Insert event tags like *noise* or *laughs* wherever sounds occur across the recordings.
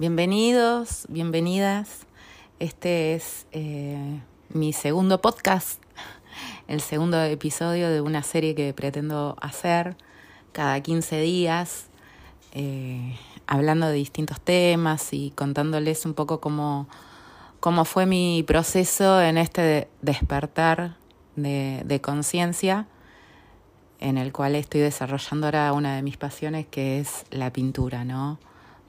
Bienvenidos, bienvenidas. Este es eh, mi segundo podcast, *laughs* el segundo episodio de una serie que pretendo hacer cada 15 días, eh, hablando de distintos temas y contándoles un poco cómo, cómo fue mi proceso en este despertar de, de conciencia en el cual estoy desarrollando ahora una de mis pasiones que es la pintura, ¿no?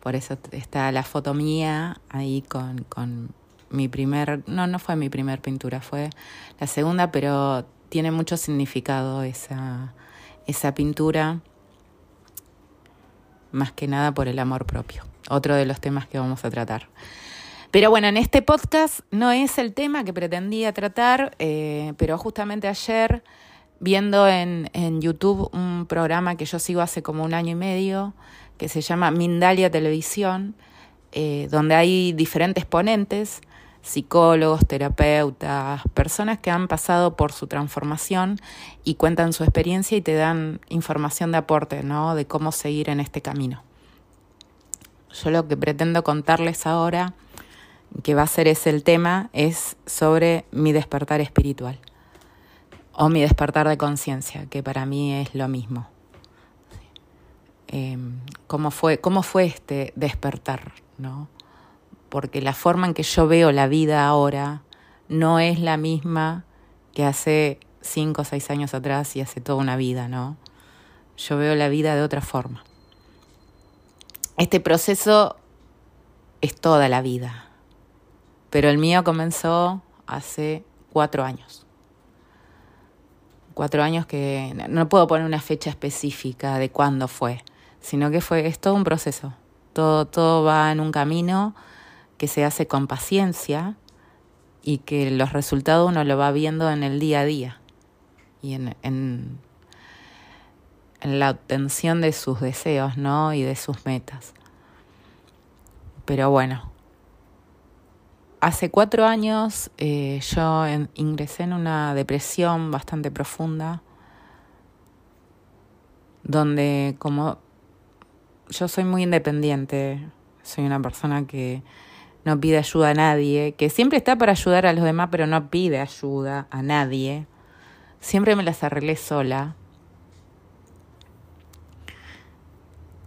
Por eso está la foto mía ahí con, con mi primer, no, no fue mi primer pintura, fue la segunda, pero tiene mucho significado esa, esa pintura, más que nada por el amor propio, otro de los temas que vamos a tratar. Pero bueno, en este podcast no es el tema que pretendía tratar, eh, pero justamente ayer, viendo en, en YouTube un programa que yo sigo hace como un año y medio, que se llama Mindalia Televisión, eh, donde hay diferentes ponentes, psicólogos, terapeutas, personas que han pasado por su transformación y cuentan su experiencia y te dan información de aporte, ¿no? De cómo seguir en este camino. Yo lo que pretendo contarles ahora, que va a ser ese el tema, es sobre mi despertar espiritual o mi despertar de conciencia, que para mí es lo mismo. Em, cómo, fue, cómo fue este despertar, ¿no? Porque la forma en que yo veo la vida ahora no es la misma que hace cinco o seis años atrás y hace toda una vida, ¿no? Yo veo la vida de otra forma. Este proceso es toda la vida, pero el mío comenzó hace cuatro años. Cuatro años que no puedo poner una fecha específica de cuándo fue, sino que fue, es todo un proceso. Todo, todo va en un camino que se hace con paciencia y que los resultados uno lo va viendo en el día a día y en, en, en la obtención de sus deseos, ¿no? Y de sus metas. Pero bueno, hace cuatro años eh, yo ingresé en una depresión bastante profunda, donde como yo soy muy independiente, soy una persona que no pide ayuda a nadie, que siempre está para ayudar a los demás, pero no pide ayuda a nadie. Siempre me las arreglé sola.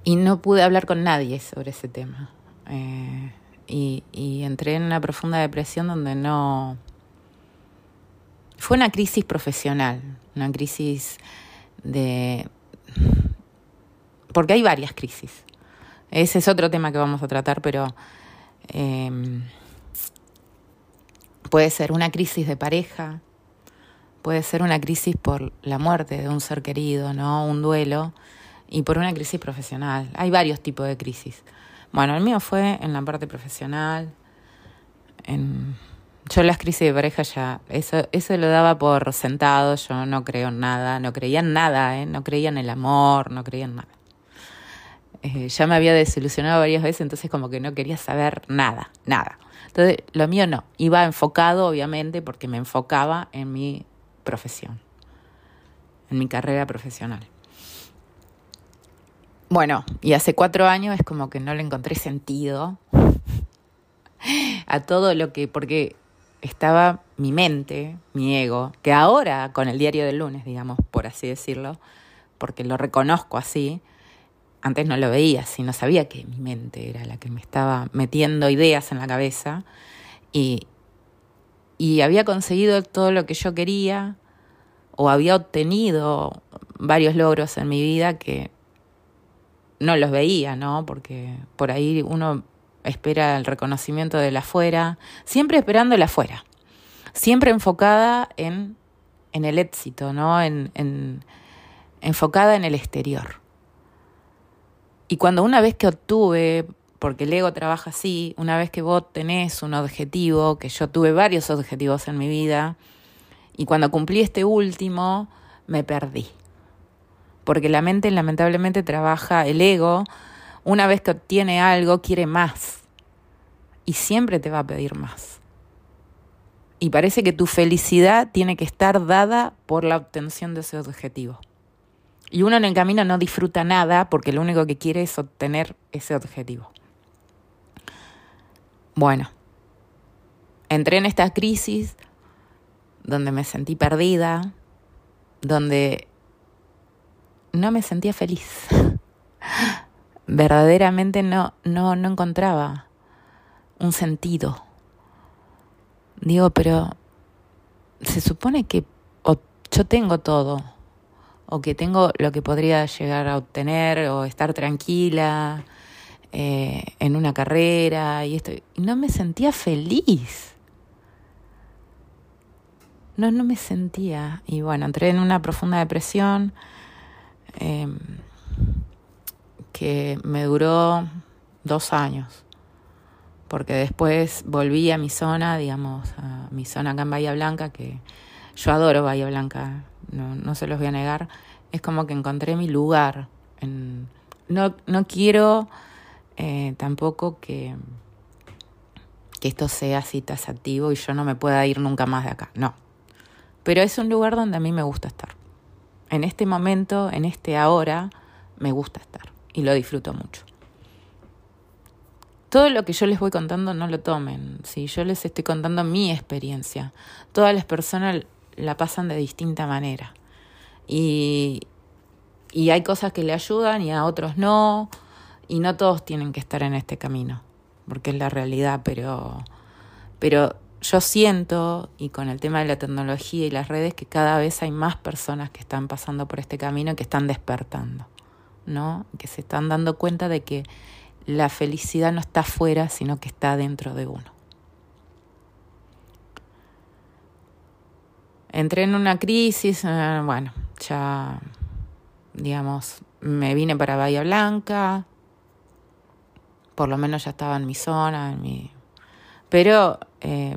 Y no pude hablar con nadie sobre ese tema. Eh, y, y entré en una profunda depresión donde no... Fue una crisis profesional, una crisis de, porque hay varias crisis. Ese es otro tema que vamos a tratar, pero eh, puede ser una crisis de pareja, puede ser una crisis por la muerte de un ser querido, ¿no? Un duelo, y por una crisis profesional. Hay varios tipos de crisis. Bueno, el mío fue en la parte profesional. Yo las crisis de pareja ya, eso, eso lo daba por sentado, yo no creo en nada, no creía en nada, ¿eh? no creía en el amor, no creía en nada. Eh, ya me había desilusionado varias veces, entonces como que no quería saber nada, nada. Entonces, lo mío no, iba enfocado obviamente porque me enfocaba en mi profesión, en mi carrera profesional. Bueno, y hace cuatro años es como que no le encontré sentido a todo lo que, porque estaba mi mente, mi ego, que ahora con el diario del lunes, digamos, por así decirlo, porque lo reconozco así, antes no lo veía así, no sabía que mi mente era la que me estaba metiendo ideas en la cabeza y, y había conseguido todo lo que yo quería o había obtenido varios logros en mi vida que no los veía, ¿no? Porque por ahí uno espera el reconocimiento de la afuera, siempre esperando el afuera, siempre enfocada en, en el éxito, ¿no? En, en, enfocada en el exterior. Y cuando una vez que obtuve, porque el ego trabaja así, una vez que vos tenés un objetivo, que yo tuve varios objetivos en mi vida, y cuando cumplí este último, me perdí. Porque la mente lamentablemente trabaja, el ego, una vez que obtiene algo, quiere más. Y siempre te va a pedir más. Y parece que tu felicidad tiene que estar dada por la obtención de ese objetivo. Y uno en el camino no disfruta nada porque lo único que quiere es obtener ese objetivo. Bueno, entré en esta crisis donde me sentí perdida, donde no me sentía feliz. *laughs* Verdaderamente no, no, no encontraba un sentido. Digo, pero se supone que yo tengo todo, o que tengo lo que podría llegar a obtener, o estar tranquila eh, en una carrera, y esto. No me sentía feliz. No, no me sentía. Y bueno, entré en una profunda depresión em, que me duró dos años. Porque después volví a mi zona, digamos, a mi zona acá en Bahía Blanca, que yo adoro Bahía Blanca, no, no se los voy a negar. Es como que encontré mi lugar. En, no, no quiero eh, tampoco que, que esto sea así tasativo y yo no me pueda ir nunca más de acá. No, pero es un lugar donde a mí me gusta estar. En este momento, en este ahora, me gusta estar y lo disfruto mucho. Todo lo que yo les voy contando no lo tomen, si yo les estoy contando mi experiencia. Todas las personas la pasan de distinta manera. Y, y hay cosas que le ayudan y a otros no, y no todos tienen que estar en este camino, porque es la realidad, pero, pero yo siento, y con el tema de la tecnología y las redes, que cada vez hay más personas que están pasando por este camino y que están despertando, ¿no? Que se están dando cuenta de que la felicidad no está afuera, sino que está dentro de uno. Entré en una crisis, eh, bueno, ya, digamos, me vine para Bahía Blanca, por lo menos ya estaba en mi zona, en mi... Pero eh,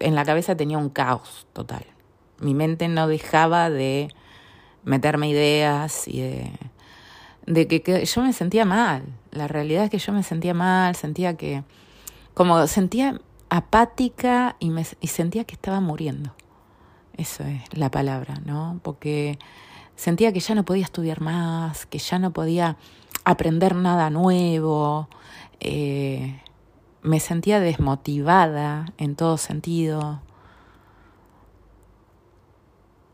en la cabeza tenía un caos total. Mi mente no dejaba de meterme ideas y de, de que, yo me sentía mal. La realidad es que yo me sentía mal, sentía que, como sentía apática y, me, y sentía que estaba muriendo. Eso es la palabra, ¿no? Porque sentía que ya no podía estudiar más, que ya no podía aprender nada nuevo. Eh, me sentía desmotivada en todo sentido.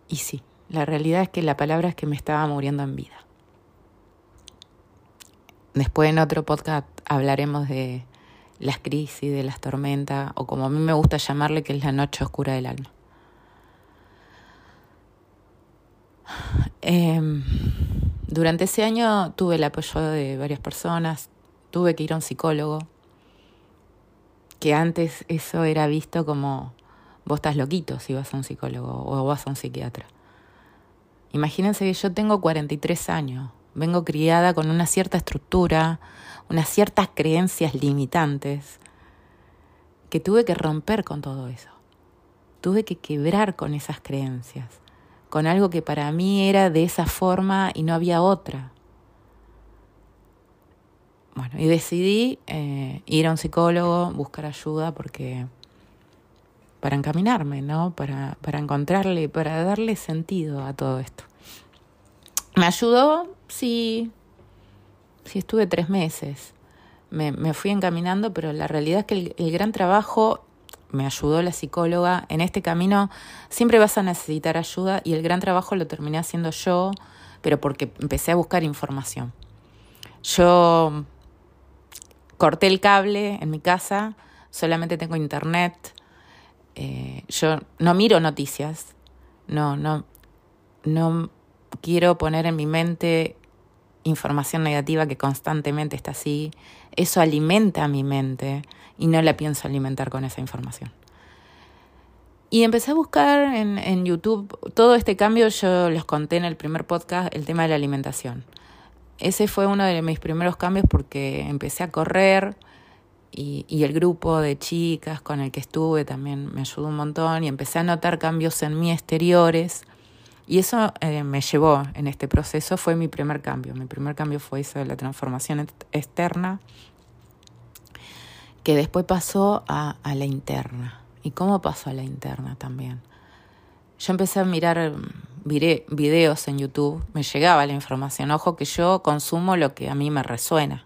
Y sí, la realidad es que la palabra es que me estaba muriendo en vida. Después en otro podcast hablaremos de las crisis, de las tormentas, o como a mí me gusta llamarle, que es la noche oscura del alma. Em, durante ese año tuve el apoyo de varias personas, tuve que ir a un psicólogo, que antes eso era visto como vos estás loquito si vas a un psicólogo o vas a un psiquiatra. Imagínense que yo tengo 43 años, vengo criada con una cierta estructura, unas ciertas creencias limitantes, que tuve que romper con todo eso. Tuve que quebrar con esas creencias, con algo que para mí era de esa forma y no había otra. Bueno, y decidí eh, ir a un psicólogo, buscar ayuda porque para encaminarme, ¿no? Para, para encontrarle, para darle sentido a todo esto. ¿Me ayudó? Sí. Sí, estuve tres meses. Me, me fui encaminando, pero la realidad es que el, el gran trabajo me ayudó la psicóloga. En este camino siempre vas a necesitar ayuda y el gran trabajo lo terminé haciendo yo, pero porque empecé a buscar información. Yo corté el cable en mi casa, solamente tengo internet. Eh, yo no miro noticias, no, no, no quiero poner en mi mente información negativa que constantemente está así. Eso alimenta a mi mente y no la pienso alimentar con esa información. Y empecé a buscar en, en YouTube todo este cambio, yo les conté en el primer podcast el tema de la alimentación ese fue uno de mis primeros cambios porque empecé a correr y, y, el grupo de chicas con el que estuve también me ayudó un montón y empecé a notar cambios en mí exteriores y eso eh, me llevó en este proceso, fue mi primer cambio. Mi primer cambio fue eso de la transformación externa que después pasó a, a la interna. ¿Y cómo pasó a la interna también? Yo empecé a mirar videos en YouTube, me llegaba la información. Ojo que yo consumo lo que a mí me resuena,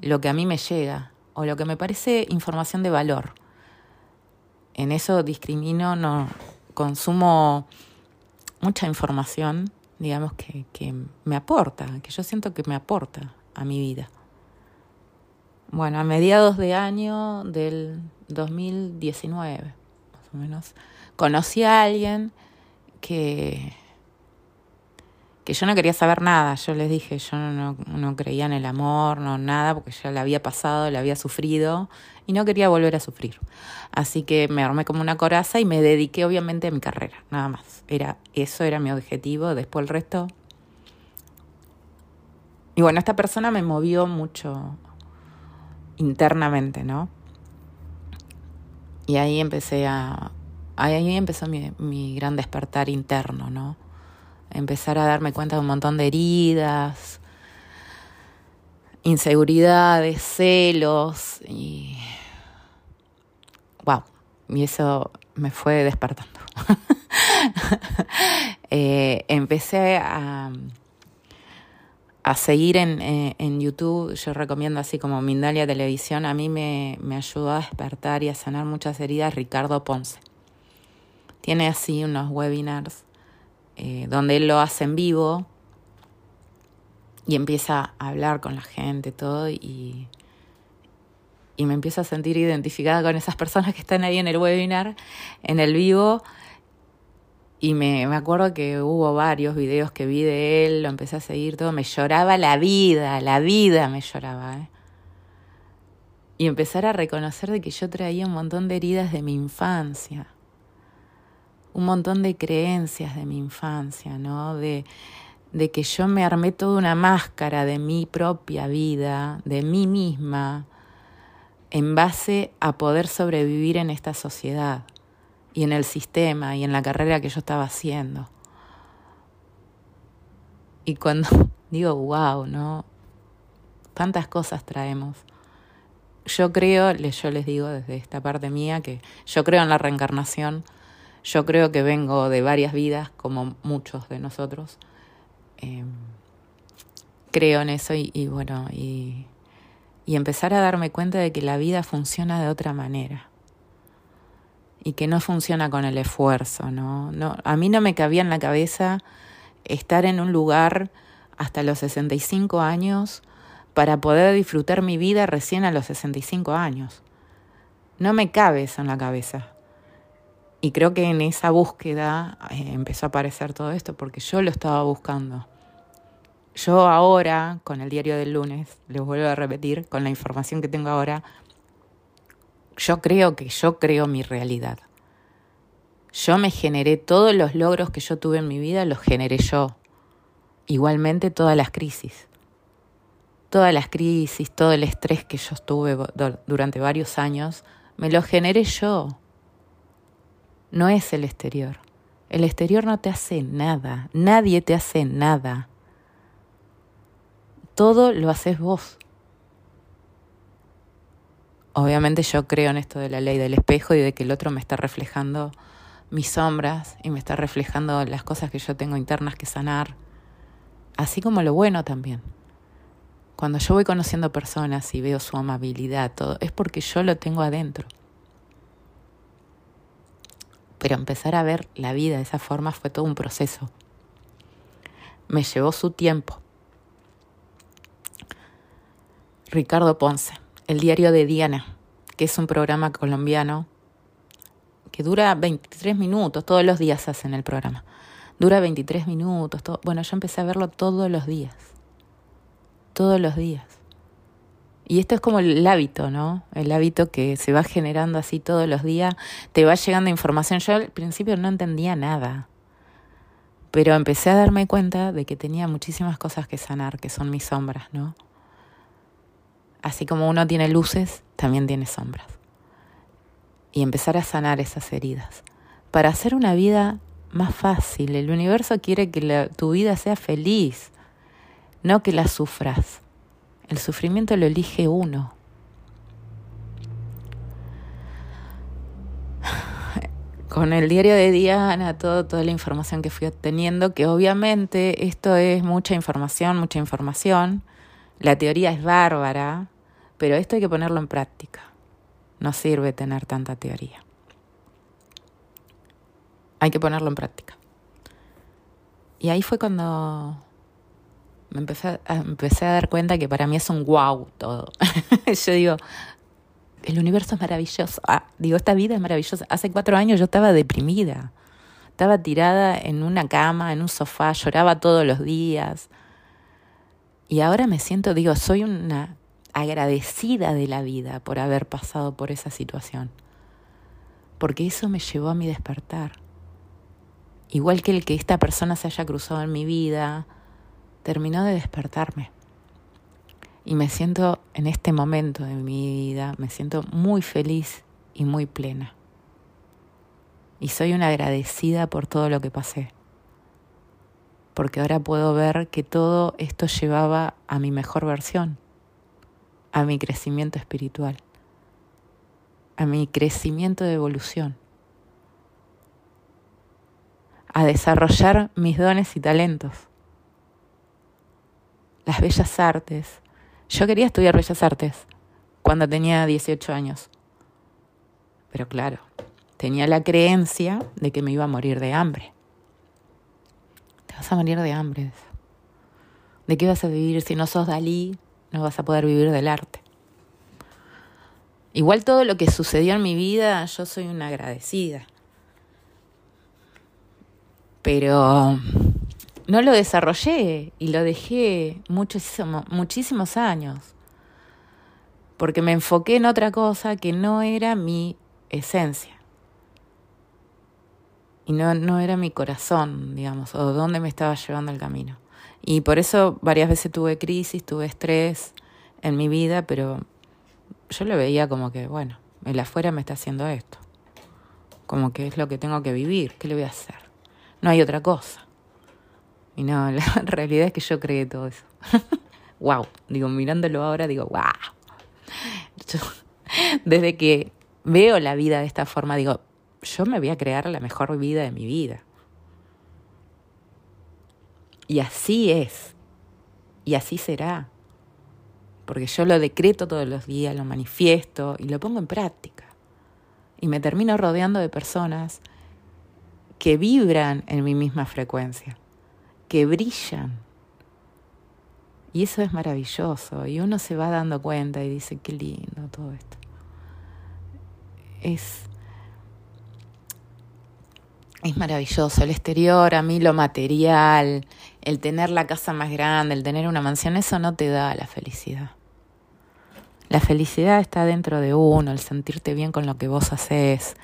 lo que a mí me llega. o lo que me parece información de valor. En eso discrimino, no consumo mucha información, digamos, que, que me aporta, que yo siento que me aporta a mi vida. Bueno, a mediados de año del 2019, más o menos, conocí a alguien que que yo no quería saber nada. Yo les dije, yo no, no, creía en el amor, no nada, porque ya la había pasado, la había sufrido y no quería volver a sufrir. Así que me armé como una coraza y me dediqué obviamente a mi carrera, nada más. Era, eso era mi objetivo, después el resto. Y bueno, esta persona me movió mucho internamente, ¿no? Y ahí empecé a. Ahí empezó mi, mi gran despertar interno, ¿no? Empezar a darme cuenta de un montón de heridas, inseguridades, celos y wow, y eso me fue despertando. *laughs* Eh, empecé a, a seguir en, eh, en, YouTube, yo recomiendo así como Mindalia Televisión, a mí me, me ayudó a despertar y a sanar muchas heridas Ricardo Ponce. Tiene así unos webinars eh, donde él lo hace en vivo y empieza a hablar con la gente, todo, y, y me empiezo a sentir identificada con esas personas que están ahí en el webinar, en el vivo. Y me, me acuerdo que hubo varios videos que vi de él, lo empecé a seguir todo, me lloraba la vida, la vida me lloraba. ¿eh? Y empezar a reconocer de que yo traía un montón de heridas de mi infancia un montón de creencias de mi infancia, ¿no? De, de que yo me armé toda una máscara de mi propia vida, de mí misma, en base a poder sobrevivir en esta sociedad y en el sistema y en la carrera que yo estaba haciendo. Y cuando *laughs* digo, wow, ¿no? Tantas cosas traemos. Yo creo, yo les digo desde esta parte mía, que yo creo en la reencarnación yo creo que vengo de varias vidas, como muchos de nosotros. Eh, creo en eso y, bueno, y, y empezar a darme cuenta de que la vida funciona de otra manera y que no funciona con el esfuerzo, ¿no? no a mí no me cabía en la cabeza estar en un lugar hasta los 65 años para poder disfrutar mi vida recién a los 65 años. No me cabe eso en la cabeza. Y creo que en esa búsqueda eh, empezó a aparecer todo esto porque yo lo estaba buscando. Yo ahora, con el diario del lunes, les vuelvo a repetir, con la información que tengo ahora, yo creo que yo creo mi realidad. Yo me generé todos los logros que yo tuve en mi vida, los generé yo. Igualmente todas las crisis. Todas las crisis, todo el estrés que yo estuve durante varios años, me lo generé yo no es el exterior. El exterior no te hace nada, nadie te hace nada. Todo lo haces vos. Obviamente yo creo en esto de la ley del espejo y de que el otro me está reflejando mis sombras y me está reflejando las cosas que yo tengo internas que sanar, así como lo bueno también. Cuando yo voy conociendo personas y veo su amabilidad, todo, es porque yo lo tengo adentro. Pero empezar a ver la vida de esa forma fue todo un proceso. Me llevó su tiempo. Ricardo Ponce, el diario de Diana, que es un programa colombiano que dura 23 minutos, todos los días hacen el programa. Dura 23 minutos, bueno, yo empecé a verlo todos los días. Todos los días. Y esto es como el hábito, ¿no? El hábito que se va generando así todos los días, te va llegando información. Yo al principio no entendía nada, pero empecé a darme cuenta de que tenía muchísimas cosas que sanar, que son mis sombras, ¿no? Así como uno tiene luces, también tiene sombras. Y empezar a sanar esas heridas. Para hacer una vida más fácil, el universo quiere que tu vida sea feliz, no que la sufras. El sufrimiento lo elige uno. Con el diario de Diana, todo, toda la información que fui obteniendo, que obviamente esto es mucha información, mucha información. La teoría es bárbara, Pero esto hay que ponerlo en práctica. No sirve tener tanta teoría. Hay que ponerlo en práctica. Y ahí fue cuando me empecé a, empecé a dar cuenta que para mí es un wow todo. *laughs* yo digo, el universo es maravilloso. Ah, digo, esta vida es maravillosa. Hace cuatro años yo estaba deprimida. Estaba tirada en una cama, en un sofá, lloraba todos los días. Y ahora me siento, digo, soy una agradecida de la vida por haber pasado por esa situación. Porque eso me llevó a mi despertar. Igual que el que esta persona se haya cruzado en mi vida, terminó de despertarme. Y me siento en este momento de mi vida, me siento muy feliz y muy plena. Y soy una agradecida por todo lo que pasé. Porque ahora puedo ver que todo esto llevaba a mi mejor versión, a mi crecimiento espiritual, a mi crecimiento de evolución, a desarrollar mis dones y talentos las bellas artes. Yo quería estudiar bellas artes cuando tenía 18 años. Pero claro, tenía la creencia de que me iba a morir de hambre. Te vas a morir de hambre. ¿De qué vas a vivir si no sos Dalí? No vas a poder vivir del arte. Igual todo lo que sucedió en mi vida, yo soy una agradecida. Pero no lo desarrollé y lo dejé muchísimo, muchísimos años, porque me enfoqué en otra cosa que no era mi esencia. Y no, no era mi corazón, digamos, o dónde me estaba llevando el camino. Y por eso varias veces tuve crisis, tuve estrés en mi vida, pero yo lo veía como que, bueno, el afuera me está haciendo esto. Como que es lo que tengo que vivir, ¿qué le voy a hacer? No hay otra cosa. Y no, *laughs* la realidad es que yo creé todo eso. *laughs* wow, digo, mirándolo ahora, digo, wow. desde que veo la vida de esta forma, digo, yo me voy a crear la mejor vida de mi vida. Y así es. Y así será. Porque yo lo decreto todos los días, lo manifiesto y lo pongo en práctica. Y me termino rodeando de personas que vibran en mi misma frecuencia que brillan. Y eso es maravilloso. Y uno se va dando cuenta y dice, qué lindo todo esto. Es, es maravilloso. El exterior, a mí lo material, el tener la casa más grande, el tener una mansión, eso no te da la felicidad. La felicidad está dentro de uno, el sentirte bien con lo que vos haces,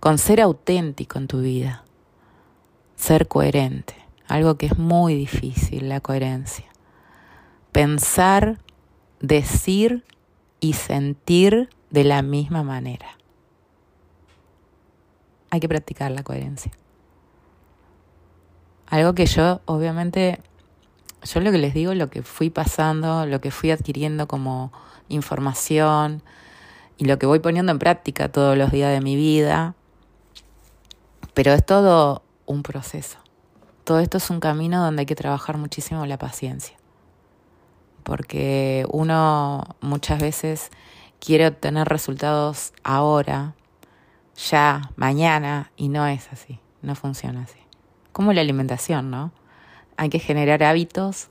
con ser auténtico en tu vida, ser coherente algo que es muy difícil, la coherencia. Pensar, decir y sentir de la misma manera. Hay que practicar la coherencia. Algo que yo, obviamente, yo lo que les digo, lo que fui pasando, lo que fui adquiriendo como información y lo que voy poniendo en práctica todos los días de mi vida, pero es todo un proceso todo esto es un camino donde hay que trabajar muchísimo la paciencia. Porque uno muchas veces quiere obtener resultados ahora, ya, mañana, y no es así, no funciona así. Como la alimentación, ¿no? Hay que generar hábitos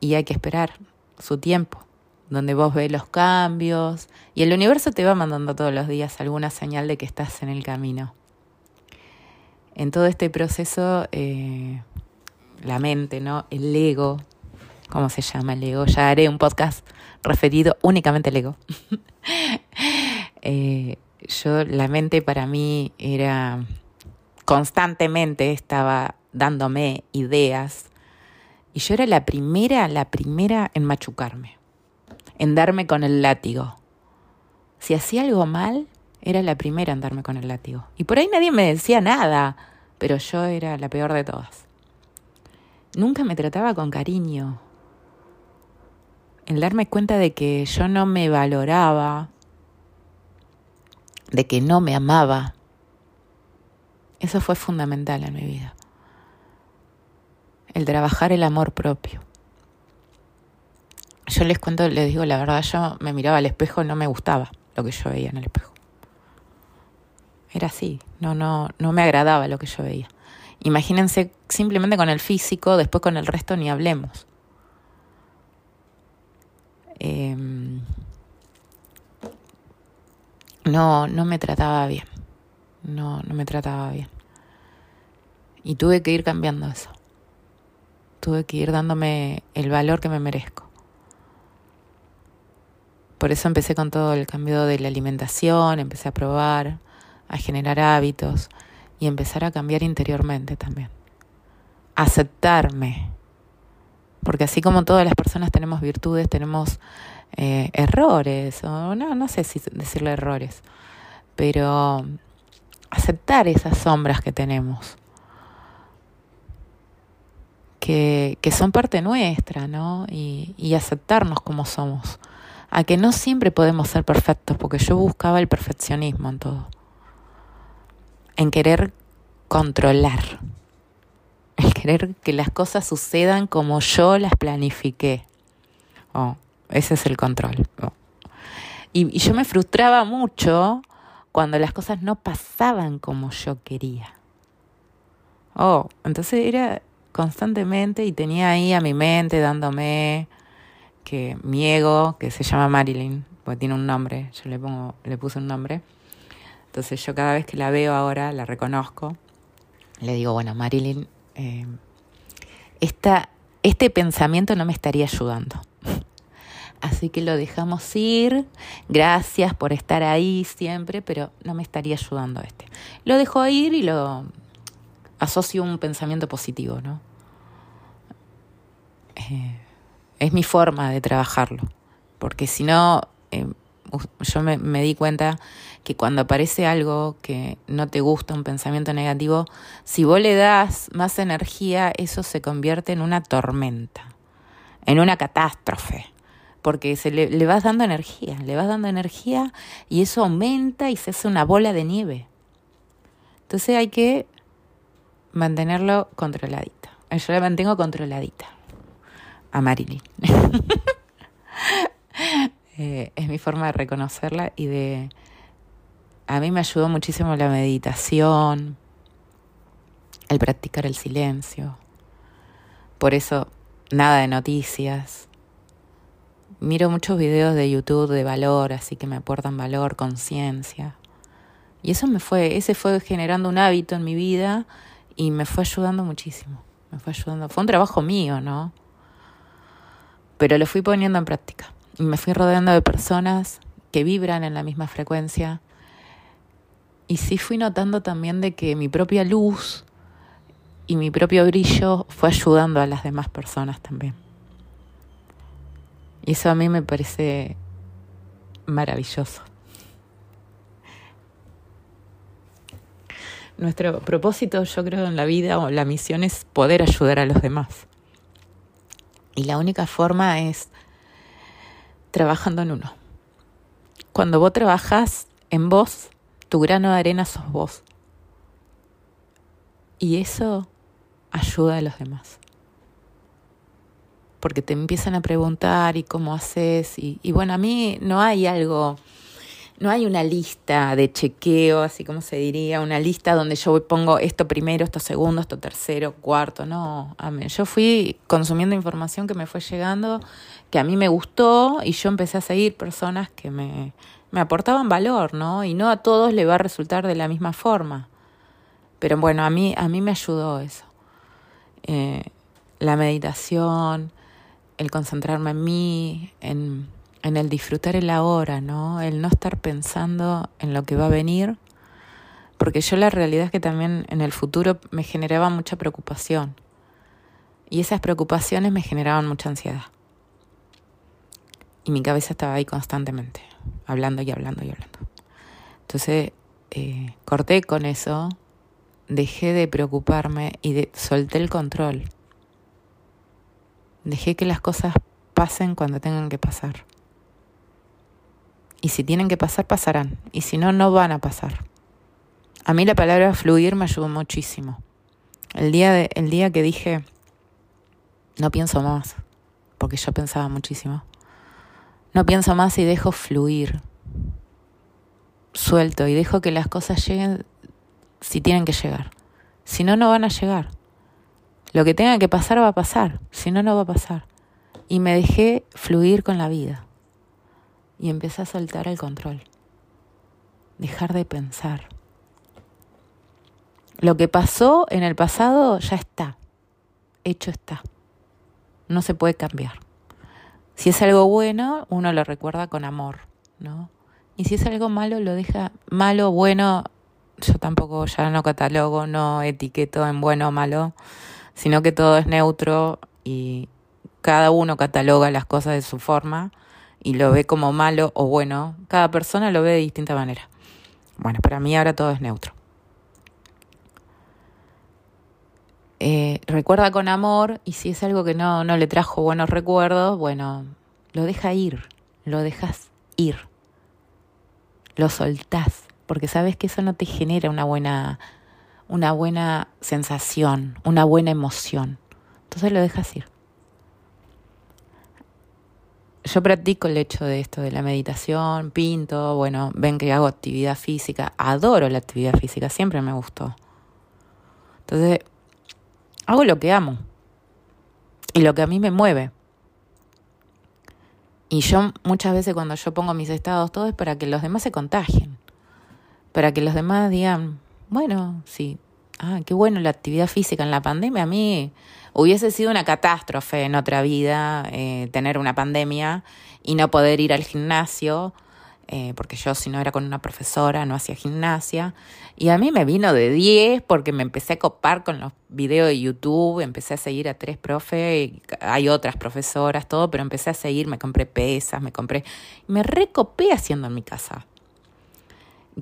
y hay que esperar su tiempo, donde vos ves los cambios y el universo te va mandando todos los días alguna señal de que estás en el camino en todo este proceso, eh, la mente, ¿no? El ego, ¿cómo se llama el ego? Ya haré un podcast referido únicamente al ego. *laughs* Eh, yo, la mente para mí era constantemente estaba dándome ideas y yo era la primera, la primera en machucarme, en darme con el látigo. Si hacía algo mal, era la primera en darme con el látigo. Y por ahí nadie me decía nada, pero yo era la peor de todas. Nunca me trataba con cariño. El darme cuenta de que yo no me valoraba, de que no me amaba, eso fue fundamental en mi vida. El trabajar el amor propio. yo les cuento, les digo la verdad, yo me miraba al espejo no me gustaba lo que yo veía en el espejo. Era así, no, no, no me agradaba lo que yo veía. Imagínense simplemente con el físico, después con el resto ni hablemos. Em, no, no me trataba bien. No, no me trataba bien. Y tuve que ir cambiando eso. Tuve que ir dándome el valor que me merezco. Por eso empecé con todo el cambio de la alimentación, empecé a probar, a generar hábitos y empezar a cambiar interiormente también. Aceptarme. Porque así como todas las personas tenemos virtudes, tenemos eh, errores, o no, no sé si decirle errores, pero aceptar esas sombras que tenemos, que, que son parte nuestra, ¿no? Y, y aceptarnos como somos. A que no siempre podemos ser perfectos, porque yo buscaba el perfeccionismo en todo en querer controlar, en querer que las cosas sucedan como yo las planifiqué. Oh, ese es el control. Oh. Y, yo me frustraba mucho cuando las cosas no pasaban como yo quería. Oh, entonces era constantemente y tenía ahí a mi mente dándome que mi ego, que se llama Marilyn, porque tiene un nombre, yo le pongo, le puse un nombre, entonces yo cada vez que la veo ahora, la reconozco, le digo, bueno, Marilyn, eh, este pensamiento no me estaría ayudando. *laughs* Así que lo dejamos ir. Gracias por estar ahí siempre, pero no me estaría ayudando este. Lo dejo ir y lo asocio a un pensamiento positivo, ¿no? Eh, es mi forma de trabajarlo. Porque si no, eh, yo me, di cuenta que cuando aparece algo que no te gusta, un pensamiento negativo, si vos le das más energía, eso se convierte en una tormenta, en una catástrofe, porque se le, le vas dando energía, le vas dando energía y eso aumenta y se hace una bola de nieve. Entonces hay que mantenerlo controladita. Yo la mantengo controladita. A Marilyn. *laughs* Eh, es mi forma de reconocerla y de... A mí me ayudó muchísimo la meditación, el practicar el silencio. Por eso, nada de noticias. Miro muchos videos de YouTube de valor, así que me aportan valor, conciencia. Y eso me fue, ese fue generando un hábito en mi vida y me fue ayudando muchísimo. Me fue ayudando. Fue un trabajo mío, ¿no? Pero lo fui poniendo en práctica me fui rodeando de personas que vibran en la misma frecuencia. Y sí fui notando también de que mi propia luz y mi propio brillo fue ayudando a las demás personas también. Y eso a mí me parece maravilloso. Nuestro propósito, yo creo, en la vida o la misión es poder ayudar a los demás. Y la única forma es trabajando en uno. Cuando vos trabajas en vos, tu grano de arena sos vos. Y eso ayuda a los demás. Porque te empiezan a preguntar y cómo haces. Y, y bueno, a mí no hay algo no hay una lista de chequeo, así como se diría, una lista donde yo pongo esto primero, esto segundo, esto tercero, cuarto, no, amén. Yo fui consumiendo información que me fue llegando, que a mí me gustó y yo empecé a seguir personas que me, me aportaban valor, ¿no? Y no a todos le va a resultar de la misma forma. Pero bueno, a mí, a mí me ayudó eso. Eh, la meditación, el concentrarme en mí, en en el disfrutar el ahora, ¿no? El no estar pensando en lo que va a venir, porque yo la realidad es que también en el futuro me generaba mucha preocupación y esas preocupaciones me generaban mucha ansiedad. Y mi cabeza estaba ahí constantemente, hablando y hablando y hablando. Entonces eh, corté con eso, dejé de preocuparme y de, solté el control. Dejé que las cosas pasen cuando tengan que pasar. Y si tienen que pasar, pasarán. Y si no, no van a pasar. A mí la palabra fluir me ayudó muchísimo. El día, el día que dije, no pienso más, porque yo pensaba muchísimo. No pienso más y dejo fluir. Suelto y dejo que las cosas lleguen si tienen que llegar. Si no, no van a llegar. Lo que tenga que pasar va a pasar, si no, no va a pasar. Y me dejé fluir con la vida. Y empecé a soltar el control. Dejar de pensar. Lo que pasó en el pasado ya está. Hecho está. No se puede cambiar. Si es algo bueno, uno lo recuerda con amor, ¿no? Y si es algo malo, lo deja malo, bueno, yo tampoco ya no catalogo, no etiqueto en bueno o malo, sino que todo es neutro y cada uno cataloga las cosas de su forma y lo ve como malo o bueno. Cada persona lo ve de distinta manera. Bueno, para mí ahora todo es neutro. Eh, recuerda con amor y si es algo que no, no le trajo buenos recuerdos, bueno, lo deja ir, lo dejas ir, lo soltás porque sabes que eso no te genera una buena, una buena sensación, una buena emoción. Entonces lo dejas ir. Yo practico el hecho de esto, de la meditación, pinto, bueno, ven que hago actividad física, adoro la actividad física, siempre me gustó. Entonces, hago lo que amo y lo que a mí me mueve. Y yo muchas veces cuando yo pongo mis estados, todo es para que los demás se contagien para que los demás digan, bueno, sí, ah, qué bueno la actividad física en la pandemia. A mí hubiese sido una catástrofe en otra vida eh, tener una pandemia y no poder ir al gimnasio, eh, porque yo si no era con una profesora no hacía gimnasia. Y a mí me vino de 10 porque me empecé a copar con los videos de YouTube, empecé a seguir a tres profes, hay otras profesoras, todo, pero empecé a seguir, me compré pesas, me compré, me recopé haciendo en mi casa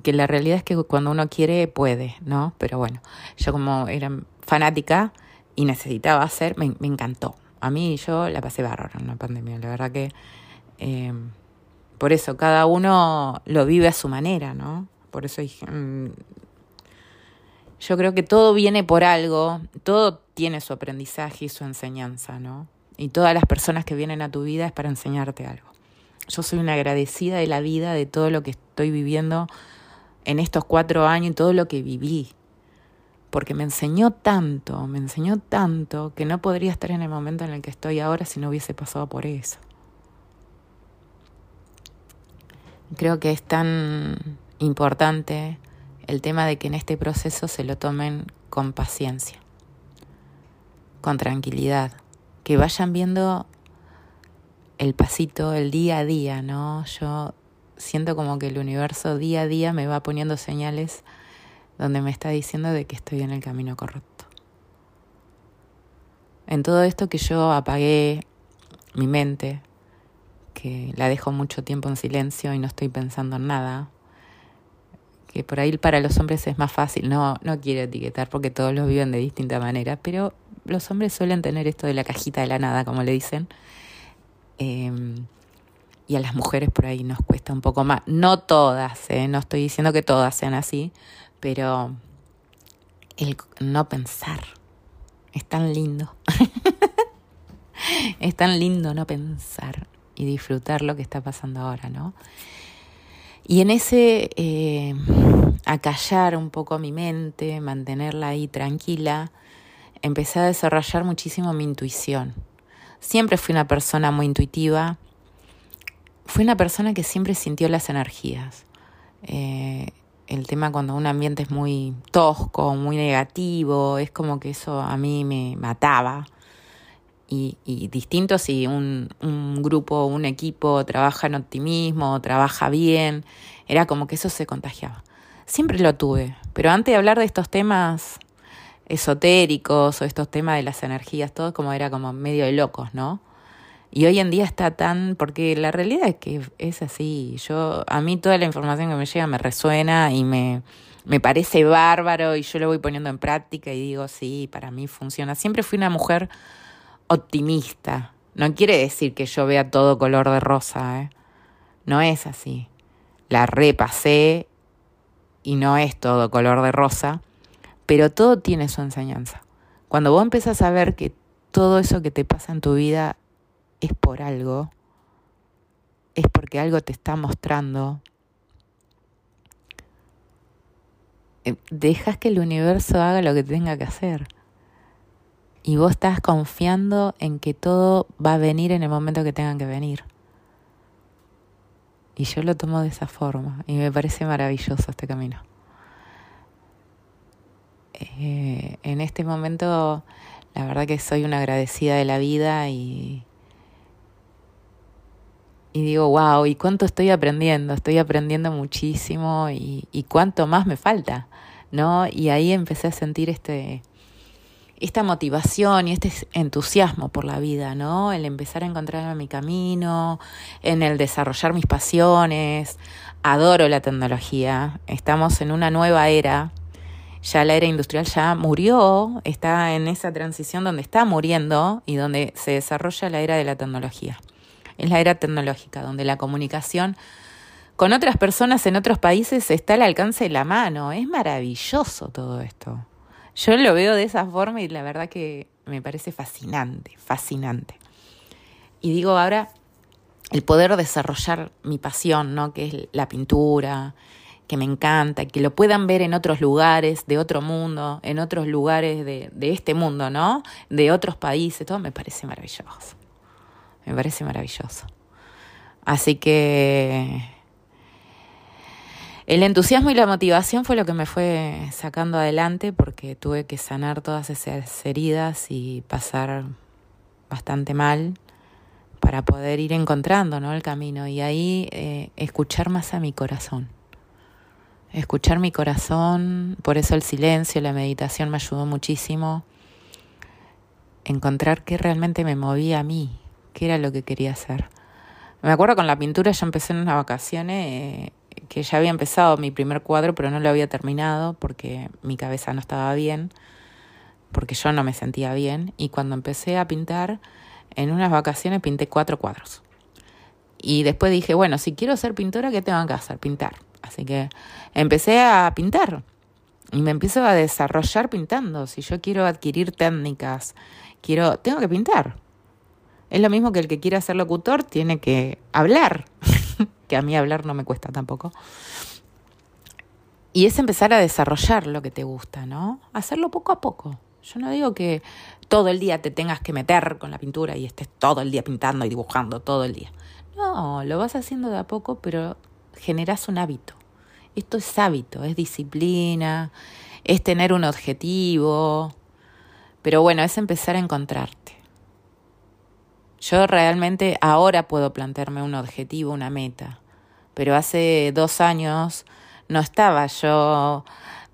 que la realidad es que cuando uno quiere puede, ¿no? Pero bueno, yo como era fanática y necesitaba hacer, me, encantó. A mí yo la pasé bárbaro en la pandemia, la verdad que eh, por eso cada uno lo vive a su manera, ¿no? Por eso dije, mm, yo creo que todo viene por algo, todo tiene su aprendizaje y su enseñanza, ¿no? Y todas las personas que vienen a tu vida es para enseñarte algo. Yo soy una agradecida de la vida, de todo lo que estoy viviendo en estos cuatro años y todo lo que viví. Porque me enseñó tanto, me enseñó tanto que no podría estar en el momento en el que estoy ahora si no hubiese pasado por eso. Creo que es tan importante el tema de que en este proceso se lo tomen con paciencia, con tranquilidad, que vayan viendo el pasito, el día a día, ¿no? Yo siento como que el universo día a día me va poniendo señales donde me está diciendo de que estoy en el camino correcto. En todo esto que yo apagué mi mente, que la dejo mucho tiempo en silencio y no estoy pensando en nada, que por ahí para los hombres es más fácil, no, no quiero etiquetar porque todos lo viven de distinta manera, pero los hombres suelen tener esto de la cajita de la nada, como le dicen. Eh, y a las mujeres por ahí nos cuesta un poco más. No todas, ¿eh? no estoy diciendo que todas sean así, pero el no pensar es tan lindo. *laughs* es tan lindo no pensar y disfrutar lo que está pasando ahora, ¿no? Y en ese eh, acallar un poco mi mente, mantenerla ahí tranquila, empecé a desarrollar muchísimo mi intuición. Siempre fui una persona muy intuitiva, fui una persona que siempre sintió las energías. Eh, el tema cuando un ambiente es muy tosco, muy negativo, es como que eso a mí me mataba. Y, y distinto si un, un grupo, un equipo trabaja en optimismo, trabaja bien, era como que eso se contagiaba. Siempre lo tuve, pero antes de hablar de estos temas esotéricos o estos temas de las energías, todo como era como medio de locos, ¿no? Y hoy en día está tan, porque la realidad es que es así. Yo, a mí toda la información que me llega me resuena y me, me parece bárbaro y yo lo voy poniendo en práctica y digo, sí, para mí funciona. Siempre fui una mujer optimista. No quiere decir que yo vea todo color de rosa, ¿eh? No es así. La repasé y no es todo color de rosa, pero todo tiene su enseñanza. Cuando vos empezás a ver que todo eso que te pasa en tu vida es por algo, es porque algo te está mostrando. Eh, dejas que el universo haga lo que tenga que hacer. Y vos estás confiando en que todo va a venir en el momento que tengan que venir. Y yo lo tomo de esa forma y me parece maravilloso este camino. Eh, en este momento, la verdad que soy una agradecida de la vida y, y digo, wow, ¿y cuánto estoy aprendiendo? Estoy aprendiendo muchísimo y, y cuánto más me falta, ¿no? Y ahí empecé a sentir este, esta motivación y este entusiasmo por la vida, ¿no? El empezar a encontrarme mi camino, en el desarrollar mis pasiones. Adoro la tecnología. Estamos en una nueva era. Ya la era industrial ya murió, está en esa transición donde está muriendo y donde se desarrolla la era de la tecnología. Es la era tecnológica, donde la comunicación con otras personas en otros países está al alcance de la mano. Es maravilloso todo esto. Yo lo veo de esa forma y la verdad que me parece fascinante, fascinante. Y digo ahora, el poder desarrollar mi pasión, ¿no? Que es la pintura, que me encanta, que lo puedan ver en otros lugares, de otro mundo, en otros lugares de, este mundo, ¿no? De otros países, todo me parece maravilloso. Me parece maravilloso. Así que el entusiasmo y la motivación fue lo que me fue sacando adelante porque tuve que sanar todas esas heridas y pasar bastante mal para poder ir encontrando ¿no? el camino y ahí eh, escuchar más a mi corazón. Escuchar mi corazón, por eso el silencio, la meditación me ayudó muchísimo. Encontrar qué realmente me movía a mí, qué era lo que quería hacer. Me acuerdo con la pintura, yo empecé en unas vacaciones eh, que ya había empezado mi primer cuadro, pero no lo había terminado porque mi cabeza no estaba bien, porque yo no me sentía bien. Y cuando empecé a pintar, en unas vacaciones pinté cuatro cuadros. Y después dije, bueno, si quiero ser pintora, ¿qué tengo que hacer? Pintar. Así que empecé a pintar y me empiezo a desarrollar pintando. Si yo quiero adquirir técnicas, quiero, tengo que pintar. Es lo mismo que el que quiere ser locutor tiene que hablar. *laughs* que a mí hablar no me cuesta tampoco. Y es empezar a desarrollar lo que te gusta, ¿no? Hacerlo poco a poco. Yo no digo que todo el día te tengas que meter con la pintura y estés todo el día pintando y dibujando todo el día. No, lo vas haciendo de a poco, pero generas un hábito. Esto es hábito, es disciplina, es tener un objetivo. Pero bueno, es empezar a encontrarte. Yo realmente ahora puedo plantearme un objetivo, una meta, pero hace dos años no estaba yo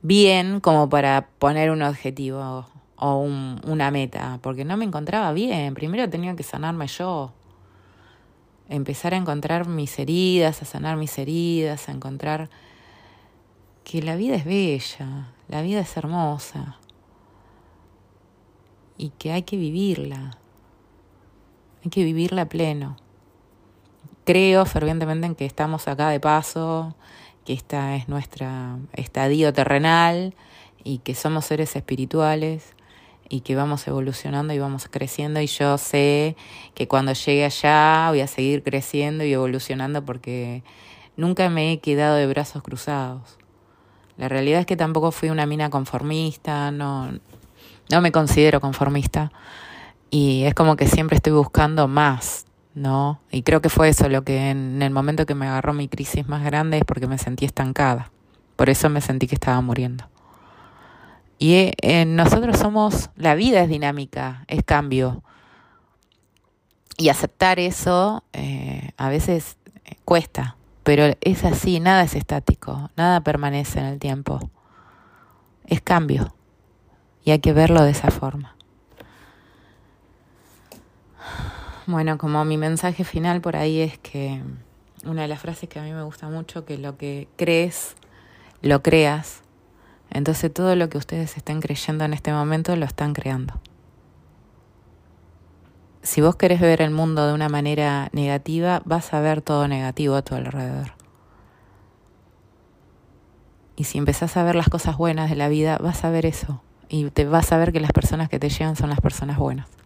bien como para poner un objetivo o una meta, porque no me encontraba bien. Primero tenía que sanarme yo, empezar a encontrar mis heridas, a sanar mis heridas, a encontrar que la vida es bella, la vida es hermosa y que hay que vivirla. Hay que vivirla pleno. Creo fervientemente en que estamos acá de paso, que esta es nuestra estadio terrenal y que somos seres espirituales y que vamos evolucionando y vamos creciendo y yo sé que cuando llegue allá voy a seguir creciendo y evolucionando porque nunca me he quedado de brazos cruzados. La realidad es que tampoco fui una mina conformista, no, no me considero conformista y es como que siempre estoy buscando más, ¿no? Y creo que fue eso lo que en el momento que me agarró mi crisis más grande es porque me sentí estancada. Por eso me sentí que estaba muriendo. Y eh, nosotros somos, la vida es dinámica, es cambio. Y aceptar eso eh, a veces eh, cuesta, pero es así, nada es estático, nada permanece en el tiempo. Es cambio. Y hay que verlo de esa forma. Bueno, como mi mensaje final por ahí es que una de las frases que a mí me gusta mucho, que lo que crees, lo creas. Entonces todo lo que ustedes estén creyendo en este momento lo están creando. Si vos querés ver el mundo de una manera negativa, vas a ver todo negativo a tu alrededor. Y si empezás a ver las cosas buenas de la vida, vas a ver eso. Y te vas a ver que las personas que te llegan son las personas buenas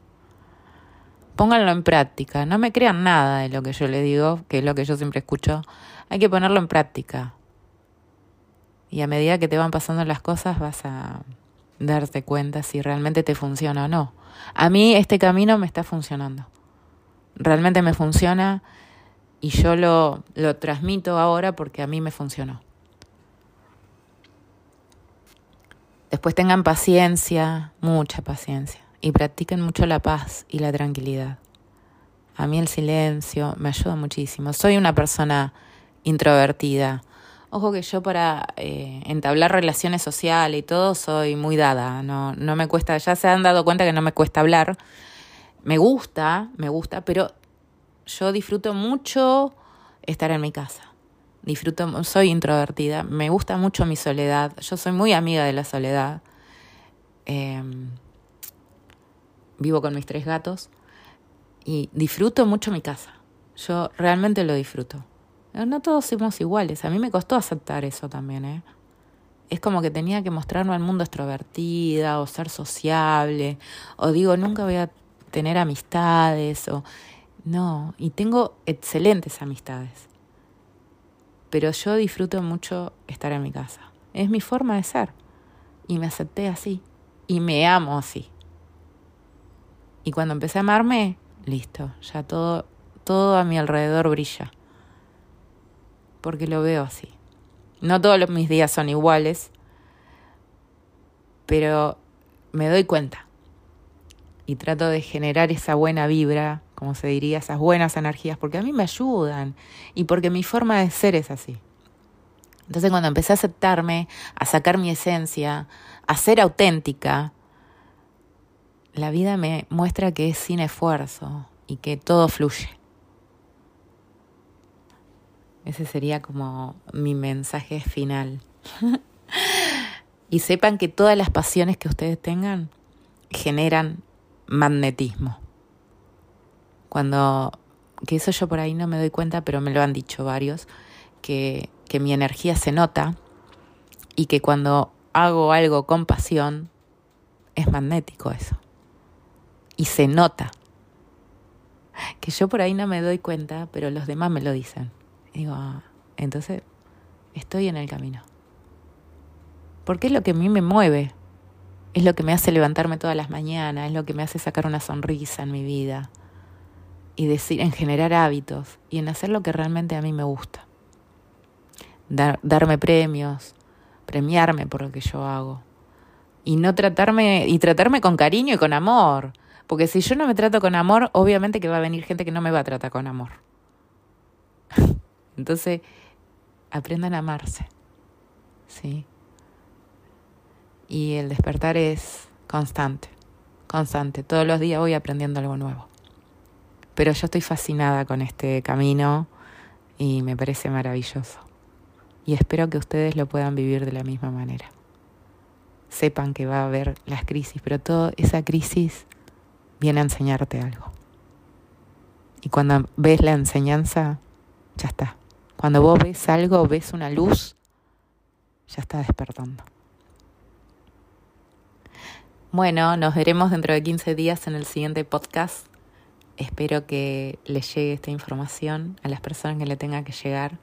pónganlo en práctica. No me crean nada de lo que yo les digo, que es lo que yo siempre escucho. Hay que ponerlo en práctica. Y a medida que te van pasando las cosas vas a darte cuenta si realmente te funciona o no. A mí este camino me está funcionando. Realmente me funciona y yo lo, lo transmito ahora porque a mí me funcionó. Después tengan paciencia, mucha paciencia, y practiquen mucho la paz y la tranquilidad. A mí el silencio me ayuda muchísimo. Soy una persona introvertida. Ojo que yo para eh, entablar relaciones sociales y todo soy muy dada. No, no me cuesta, ya se han dado cuenta que no me cuesta hablar. Me gusta, me gusta, pero yo disfruto mucho estar en mi casa. Disfruto, soy introvertida, me gusta mucho mi soledad. Yo soy muy amiga de la soledad. Em, vivo con mis tres gatos y disfruto mucho mi casa. Yo realmente lo disfruto. No todos somos iguales. A mí me costó aceptar eso también, ¿eh? Es como que tenía que mostrarme al mundo extrovertida o ser sociable. O digo, nunca voy a tener amistades. O no, y tengo excelentes amistades. Pero yo disfruto mucho estar en mi casa. Es mi forma de ser. Y me acepté así. Y me amo así. Y cuando empecé a amarme, listo, ya todo, todo a mi alrededor brilla. Porque lo veo así. No todos mis días son iguales, pero me doy cuenta. Y trato de generar esa buena vibra como se diría, esas buenas energías, porque a mí me ayudan y porque mi forma de ser es así. Entonces cuando empecé a aceptarme, a sacar mi esencia, a ser auténtica, la vida me muestra que es sin esfuerzo y que todo fluye. Ese sería como mi mensaje final. *laughs* y sepan que todas las pasiones que ustedes tengan generan magnetismo. Cuando, que eso yo por ahí no me doy cuenta, pero me lo han dicho varios, que, que mi energía se nota y que cuando hago algo con pasión, es magnético eso. Y se nota. Que yo por ahí no me doy cuenta, pero los demás me lo dicen. digo, ah, entonces estoy en el camino. Porque es lo que a mí me mueve. Es lo que me hace levantarme todas las mañanas, es lo que me hace sacar una sonrisa en mi vida y decir, en generar hábitos y en hacer lo que realmente a mí me gusta. darme premios, premiarme por lo que yo hago. Y no tratarme, y tratarme con cariño y con amor. Porque si yo no me trato con amor, obviamente que va a venir gente que no me va a tratar con amor. *laughs* Entonces, aprendan a amarse. ¿Sí? Y el despertar es constante, constante. Todos los días voy aprendiendo algo nuevo. Pero yo estoy fascinada con este camino y me parece maravilloso. Y espero que ustedes lo puedan vivir de la misma manera. Sepan que va a haber las crisis, pero toda esa crisis viene a enseñarte algo. Y cuando ves la enseñanza, ya está. Cuando vos ves algo, ves una luz, ya está despertando. Bueno, nos veremos dentro de 15 días en el siguiente podcast. Espero que les llegue esta información a las personas que le tenga que llegar,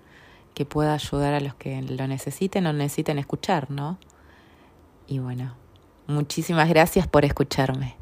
que pueda ayudar a los que lo necesiten o necesiten escuchar, ¿no? Y bueno, muchísimas gracias por escucharme.